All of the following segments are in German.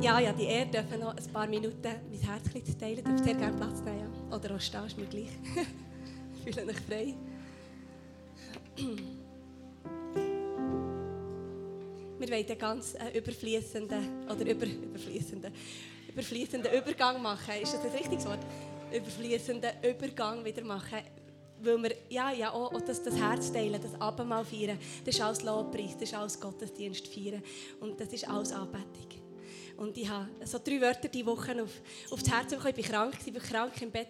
ja, ja, die Ehre dürfen noch ein paar Minuten mein Herz zu teilen. Dürft sehr gerne Platz nehmen. Oder auch stehen, ist mir gleich. Fühle mich frei. Wir wollen einen ganz äh, überfließenden oder über, überfließenden, überfließenden Übergang machen. Ist das ein richtiges Wort? Überfließenden Übergang wieder machen. Weil wir ja, ja, auch, auch das, das Herz teilen, das Abendmahl feiern, das ist alles Lobpreis, das ist alles Gottesdienst feiern. Und das ist alles Anbetung. Und ich habe so drei Wörter diese Woche auf, auf das Herz bekommen. Ich war krank, ich war krank im Bett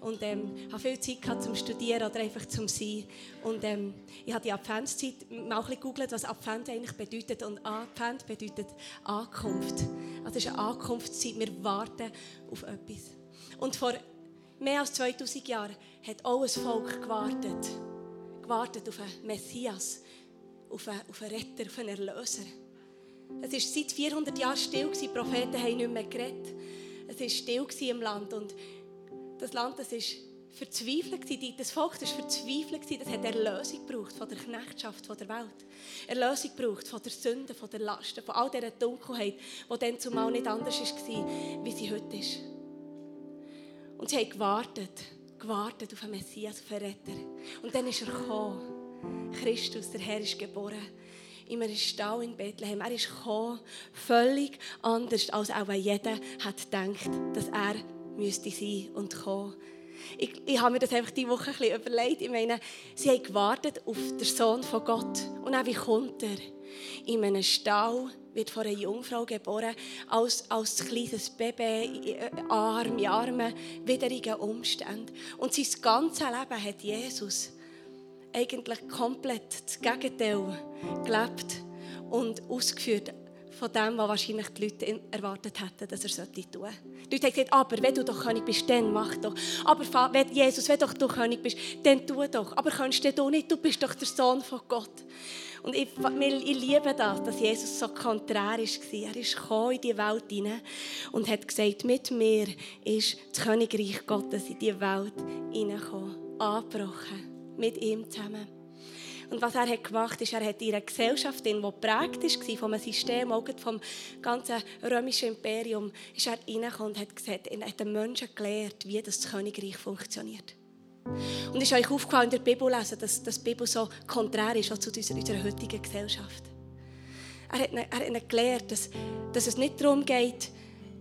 und ähm, habe viel Zeit gehabt zum Studieren oder einfach zum Sein. Und ähm, ich habe die Adventszeit mal ein gegoogelt, was Advent eigentlich bedeutet. Und Advent bedeutet Ankunft. Also es ist eine Ankunftszeit. Wir warten auf etwas. Und vor mehr als 2000 Jahren hat auch ein Volk gewartet. Gewartet auf einen Messias, auf einen, auf einen Retter, auf einen Erlöser. Es war seit 400 Jahren still, die Propheten haben nicht mehr geredet. Es war still im Land und das Land das verzweifelt. Das Volk war verzweifelt. Das hat Erlösung gebraucht von der Knechtschaft von der Welt. Erlösung gebraucht von der Sünde, von der Lasten, von all dieser Dunkelheit, die dann zumal nicht anders war, wie sie heute ist. Und sie haben gewartet, gewartet auf einen Messias, auf einen Retter. Und dann ist er gekommen. Christus, der Herr, ist geboren in einem Stall in Bethlehem. Er ist gekommen, völlig anders, als auch jeder hat gedacht, dass er müsste sein und kommen. Ich, ich habe mir das einfach diese Woche ein bisschen überlegt. Ich meine, sie haben gewartet auf den Sohn von Gott. Und auch wie kommt er? In einem Stall wird von einer Jungfrau geboren, als, als kleines Baby, arm, in armen, widrigen Umständen. Und sein ganzes Leben hat Jesus eigentlich komplett das Gegenteil gelebt und ausgeführt von dem, was wahrscheinlich die Leute erwartet hätten, dass er sollte tun. Die Leute haben gesagt, aber wenn du doch König bist, dann mach doch. Aber wenn Jesus, wenn doch du König bist, dann tu doch. Aber kannst du nicht, du bist doch der Sohn von Gott. Und ich, ich liebe das, dass Jesus so konträr war. Er ist in die Welt hinein und hat gesagt, mit mir ist das Königreich Gottes in die Welt hineingekommen, angebrochen mit ihm zusammen. Und was er hat gemacht ist, er hat einer Gesellschaft, die geprägt war von einem System, auch vom ganzen römischen Imperium, ist er reingekommen und hat gesagt, er hat den Menschen gelehrt, wie das Königreich funktioniert. Und ist euch aufgefallen in der Bibel lesen, dass, dass die Bibel so konträr ist zu unserer, unserer heutigen Gesellschaft. Er hat, er hat ihnen dass, dass es nicht darum geht,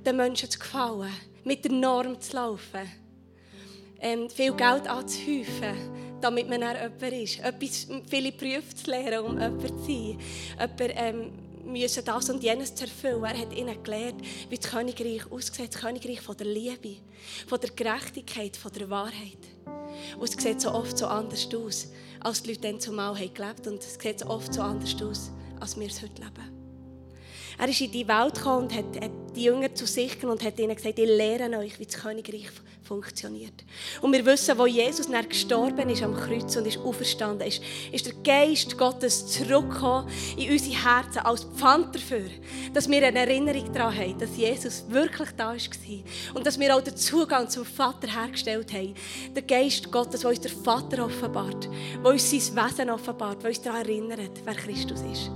den Menschen zu gefallen, mit der Norm zu laufen, ähm, viel Geld anzuhäufen, damit man dann jemand ist. Etwas, viele Berufe zu lernen, um jemand zu sein. Jemand, ähm, müssen das und jenes zu erfüllen. Er hat ihnen gelernt, wie das Königreich aussieht. Das Königreich von der Liebe, von der Gerechtigkeit, von der Wahrheit. Und es sieht so oft so anders aus, als die Leute dann zumal haben gelebt Und es sieht so oft so anders aus, als wir es heute leben. Er ist in die Welt gekommen und hat, hat die Jünger zu sich und hat ihnen gesagt, ich lehre euch, wie das Königreich funktioniert. Und wir wissen, wo Jesus dann gestorben ist am Kreuz und ist auferstanden ist, ist der Geist Gottes zurückgekommen in unsere Herzen als Pfand dafür, dass wir eine Erinnerung daran haben, dass Jesus wirklich da war und dass wir auch den Zugang zum Vater hergestellt haben. Der Geist Gottes, der uns der Vater offenbart, der uns sein Wesen offenbart, der uns daran erinnert, wer Christus ist.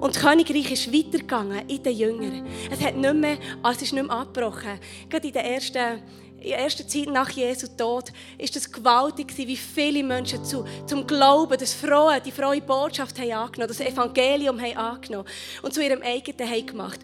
Und das Königreich ist weitergegangen in den Jüngern. Es, hat nicht mehr, also es ist nicht mehr abgebrochen. Gerade in der ersten in der ersten Zeit nach Jesu Tod ist es gewaltig, wie viele Menschen zu, zum Glauben, das Frohe, die frohe Botschaft haben angenommen, das Evangelium haben angenommen und zu ihrem eigenen haben gemacht.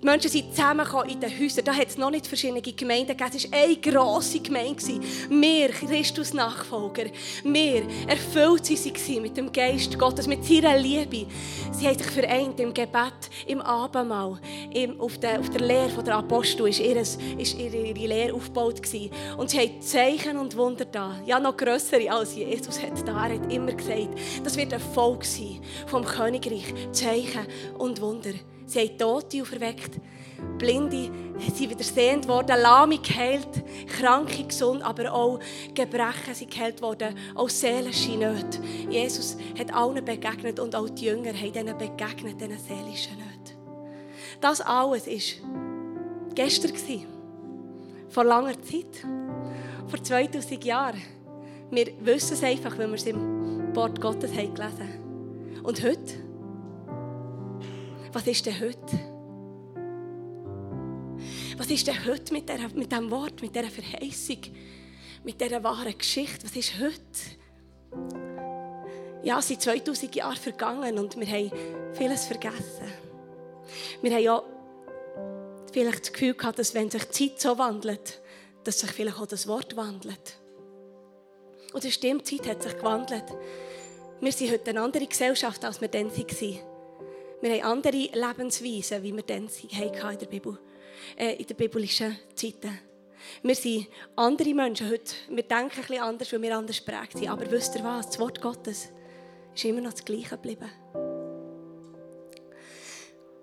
Die Menschen sind zusammengekommen in den Häusern. Da hat es noch nicht verschiedene Gemeinden gegeben. Es war eine grosse Gemeinde. Wir, Christus-Nachfolger, wir, erfüllt sie waren mit dem Geist Gottes, mit seiner Liebe. Sie haben sich vereint im Gebet, im Abendmahl, im, auf, der, auf der Lehre der Apostel ist, ihre, ist ihre, ihre Lehre aufgebaut gewesen. Und sie haben Zeichen und Wunder da. Ja, noch grössere als Jesus hat da. Er hat immer gesagt, das wird ein Volk sein vom Königreich. Zeichen und Wunder. Sie haben Tote auferweckt, Blinde sind wieder sehend worden, Lahme geheilt, Kranke gesund, aber auch Gebrechen sind geheilt worden, auch seelische Nöte. Jesus hat allen begegnet und auch die Jünger haben ihnen begegnet, diesen seelischen Nöten. Das alles war gestern, vor langer Zeit, vor 2000 Jahren. Wir wissen es einfach, weil wir es im Wort Gottes haben gelesen Und heute? Was ist denn heute? Was ist denn heute mit, der, mit diesem Wort, mit dieser Verheißung, mit dieser wahren Geschichte? Was ist heute? Ja, es sind 2000 Jahre vergangen und wir haben vieles vergessen. Wir haben ja vielleicht das Gefühl gehabt, dass wenn sich die Zeit so wandelt, dass sich vielleicht auch das Wort wandelt. Und stimmt, die Zeit hat sich gewandelt. Wir sind heute eine andere Gesellschaft, als wir dann waren. Wir haben andere Lebensweisen, wie wir dann in der Bibel, äh, in der biblischen Zeiten. Wir sind andere Menschen heute. Wir denken bisschen anders, weil wir anders geprägt sind. Aber wisst ihr was? Das Wort Gottes ist immer noch das Gleiche geblieben.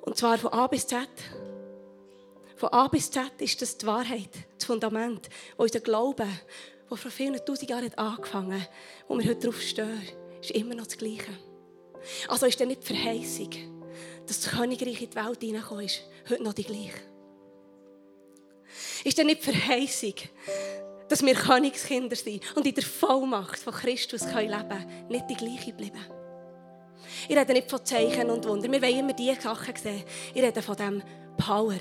Und zwar von A bis Z. Von A bis Z ist das die Wahrheit, das Fundament, wo unser Glauben, der vor vielen tausend Jahren angefangen hat, wo wir heute darauf stehen, ist immer noch das Gleiche. Also ist dann nicht die Verheißung, dass das Königreich in die Welt hineingekommen ist, heute noch die gleiche. Ist dann nicht die Verheißung, dass wir Königskinder sind und in der Vollmacht von Christus leben können, nicht die gleiche bleiben. Ich rede nicht von Zeichen und Wunder. Wir wollen immer diese Sachen sehen. Ich rede von dem Power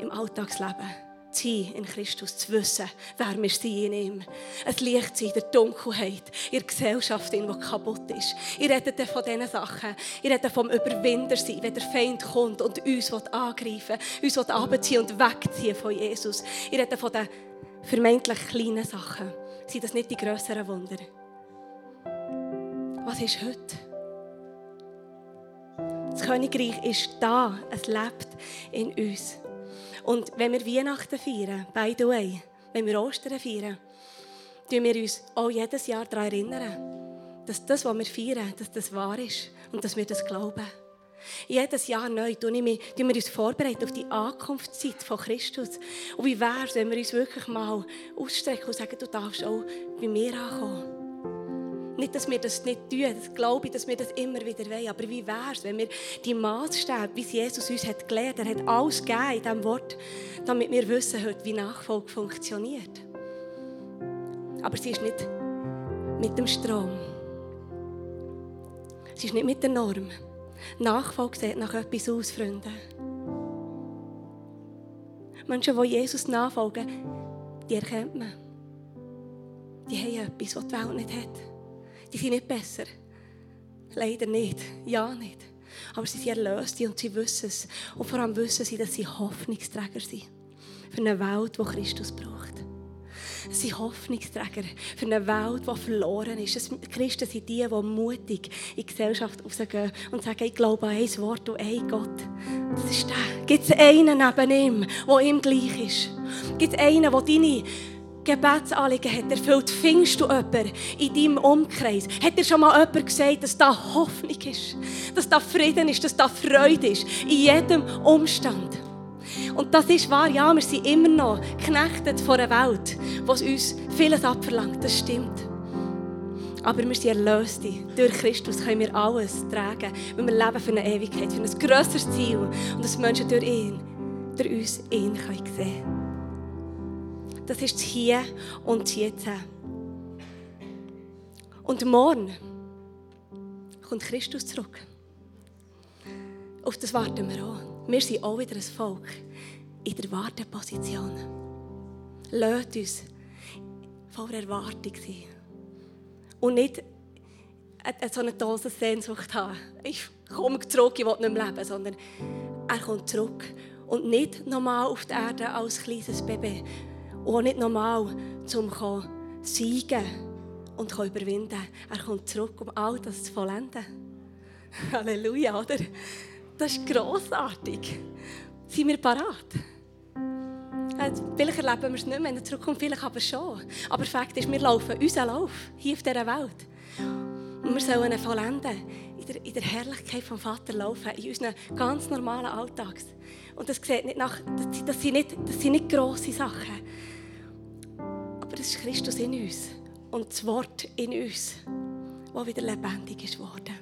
im Alltagsleben zu sein in Christus, zu wissen, wer wir sind in ihm. Ein Licht sein in der Dunkelheit, in der Gesellschaft, die kaputt ist. Ich rede von diesen Sachen. Ich rede vom Überwinder sein, wenn der Feind kommt und uns angreifen will, uns abziehen und wegziehen von Jesus. Ich rede von den vermeintlich kleinen Sachen. Sind das nicht die grösseren Wunder? Was ist heute? Das Königreich ist da, es lebt in uns. Und wenn wir Weihnachten feiern, by the way, wenn wir Ostern feiern, tun wir uns auch jedes Jahr daran erinnern, dass das, was wir feiern, dass das wahr ist und dass wir das glauben. Jedes Jahr neu tun wir uns vorbereiten auf die Ankunftszeit von Christus. Und wie wäre es, wenn wir uns wirklich mal ausstrecken und sagen, du darfst auch bei mir ankommen. Nicht, dass wir das nicht tun, das glaube ich, dass wir das immer wieder wollen. Aber wie wäre es, wenn wir die Maßstäbe, wie Jesus uns hat gelehrt, er hat alles gegeben in diesem Wort, damit wir wissen heute, wie Nachfolge funktioniert. Aber sie ist nicht mit dem Strom. Sie ist nicht mit der Norm. Nachfolge sieht nach etwas aus, Freunde. Menschen, die Jesus nachfolgen, die erkennt man. Die haben etwas, was die Welt nicht hat. Die sind nicht besser. Leider nicht. Ja, nicht. Aber sie sind erlöst und sie wissen es. Und vor allem wissen sie, dass sie Hoffnungsträger sind. Für eine Welt, die Christus braucht. Sie sind Hoffnungsträger für eine Welt, die verloren ist. Christen sind die, die mutig in die Gesellschaft rausgehen und sagen, ich glaube an ein Wort und ein Gott. Das ist der. Gibt es einen neben ihm, der ihm gleich ist? Gibt es einen, der deine Gebetsanliegen hat erfüllt, findest du jemanden in deinem Umkreis? Hat dir schon mal jemand gesagt, dass da Hoffnung ist, dass da Frieden ist, dass da Freude ist, in jedem Umstand? Und das ist wahr, ja, wir sind immer noch geknechtet vor einer Welt, die uns vieles abverlangt, das stimmt. Aber wir sind erlöst. Durch Christus können wir alles tragen, weil wir leben für eine Ewigkeit, für ein grösseres Ziel und dass Menschen durch ihn, durch uns ihn können sehen können. Das ist das Hier und das Jetzt. Und morgen kommt Christus zurück. Auf das warten wir auch. Wir sind auch wieder ein Volk in der Warteposition. Lasst uns voller Erwartung sein. Und nicht so eine Dose Sehnsucht haben. Ich komme zurück, ich will nicht mehr leben, sondern er kommt zurück. Und nicht nochmal auf die Erde als kleines Baby, und auch nicht normal, um zu siegen und überwinden. Er kommt zurück, um all das zu vollenden. Halleluja, oder? Das ist grossartig. Sind wir parat? Äh, vielleicht erleben wir es nicht mehr in der Zukunft, vielleicht aber schon. Aber Fakt ist, wir laufen unseren Lauf hier auf dieser Welt. Und wir sollen ihn vollenden, in der, in der Herrlichkeit vom Vater laufen, in unseren ganz normalen Alltags. Und das, sieht nicht nach, das, das, sind nicht, das sind nicht grosse Sachen. Aber es ist Christus in uns und das Wort in uns, das wieder lebendig ist worden.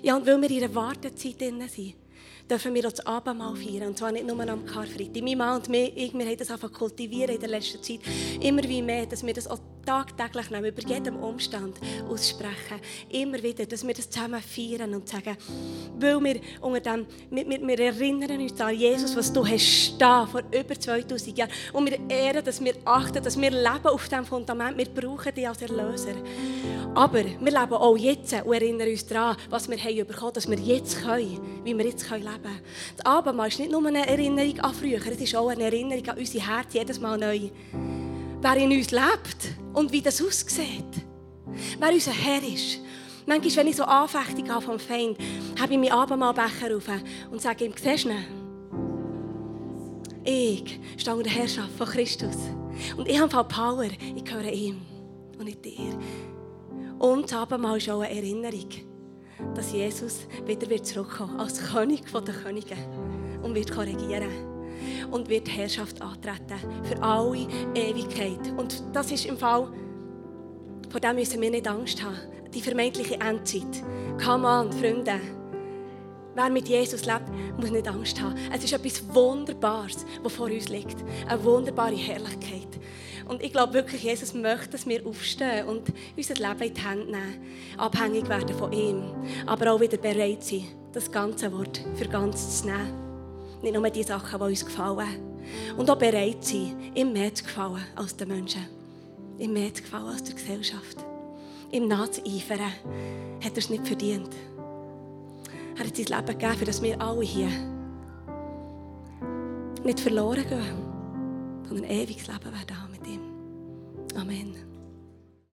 Ja, und weil wir in einer Wartezeit drin sind, dürfen wir das Abendmahl feiern. Und zwar nicht nur am Karfreitag. Mein Mann und ich, wir haben das einfach kultivieren in der letzten Zeit. Immer wie mehr, dass wir das auch tagtäglich nehmen, über jedem Umstand aussprechen. Immer wieder, dass wir das zusammen feiern und sagen, weil wir unter dem, wir, wir, wir erinnern uns an Jesus, was du hast da vor über 2000 Jahren. Und wir ehren, dass wir achten, dass wir leben auf diesem Fundament. Wir brauchen dich als Erlöser. Aber wir leben auch jetzt und erinnern uns daran, was wir haben bekommen, dass wir jetzt können, wie wir jetzt leben können. Das Abendmahl ist nicht nur eine Erinnerung an früher, es ist auch eine Erinnerung an unser Herz jedes Mal neu. Wer in uns lebt und wie das aussieht. Wer unser Herr ist. Manchmal, wenn ich so Anfechtung habe vom Feind, habe ich meinen Abendmahlbecher auf und sage ihm, siehst du Ich stehe unter der Herrschaft von Christus. Und ich habe Power, ich gehöre ihm und nicht dir. Und das Abendmahl ist auch eine Erinnerung, dass Jesus wieder zurückkommen wird als König der Könige und wird korrigieren und wird Herrschaft antreten für alle Ewigkeit. Und das ist im Fall, vor dem müssen wir nicht Angst haben. Die vermeintliche Endzeit. Come on, Freunde. Wer mit Jesus lebt, muss nicht Angst haben. Es ist etwas Wunderbares, was vor uns liegt. Eine wunderbare Herrlichkeit. Und ich glaube wirklich, Jesus möchte, dass wir aufstehen und unser Leben in die Hände nehmen. Abhängig werden von ihm. Aber auch wieder bereit sein, das ganze Wort für ganz zu nehmen. Nicht nur die Sachen, die uns gefallen. Und auch bereit sein, ihm mehr zu gefallen als den Menschen. Ihm mehr zu gefallen als der Gesellschaft. Ihm nachzueifern, hat er es nicht verdient. Er hat sein Leben gegeben, für dass wir alle hier nicht verloren gehen, sondern ein ewiges Leben werden haben mit ihm. Amen.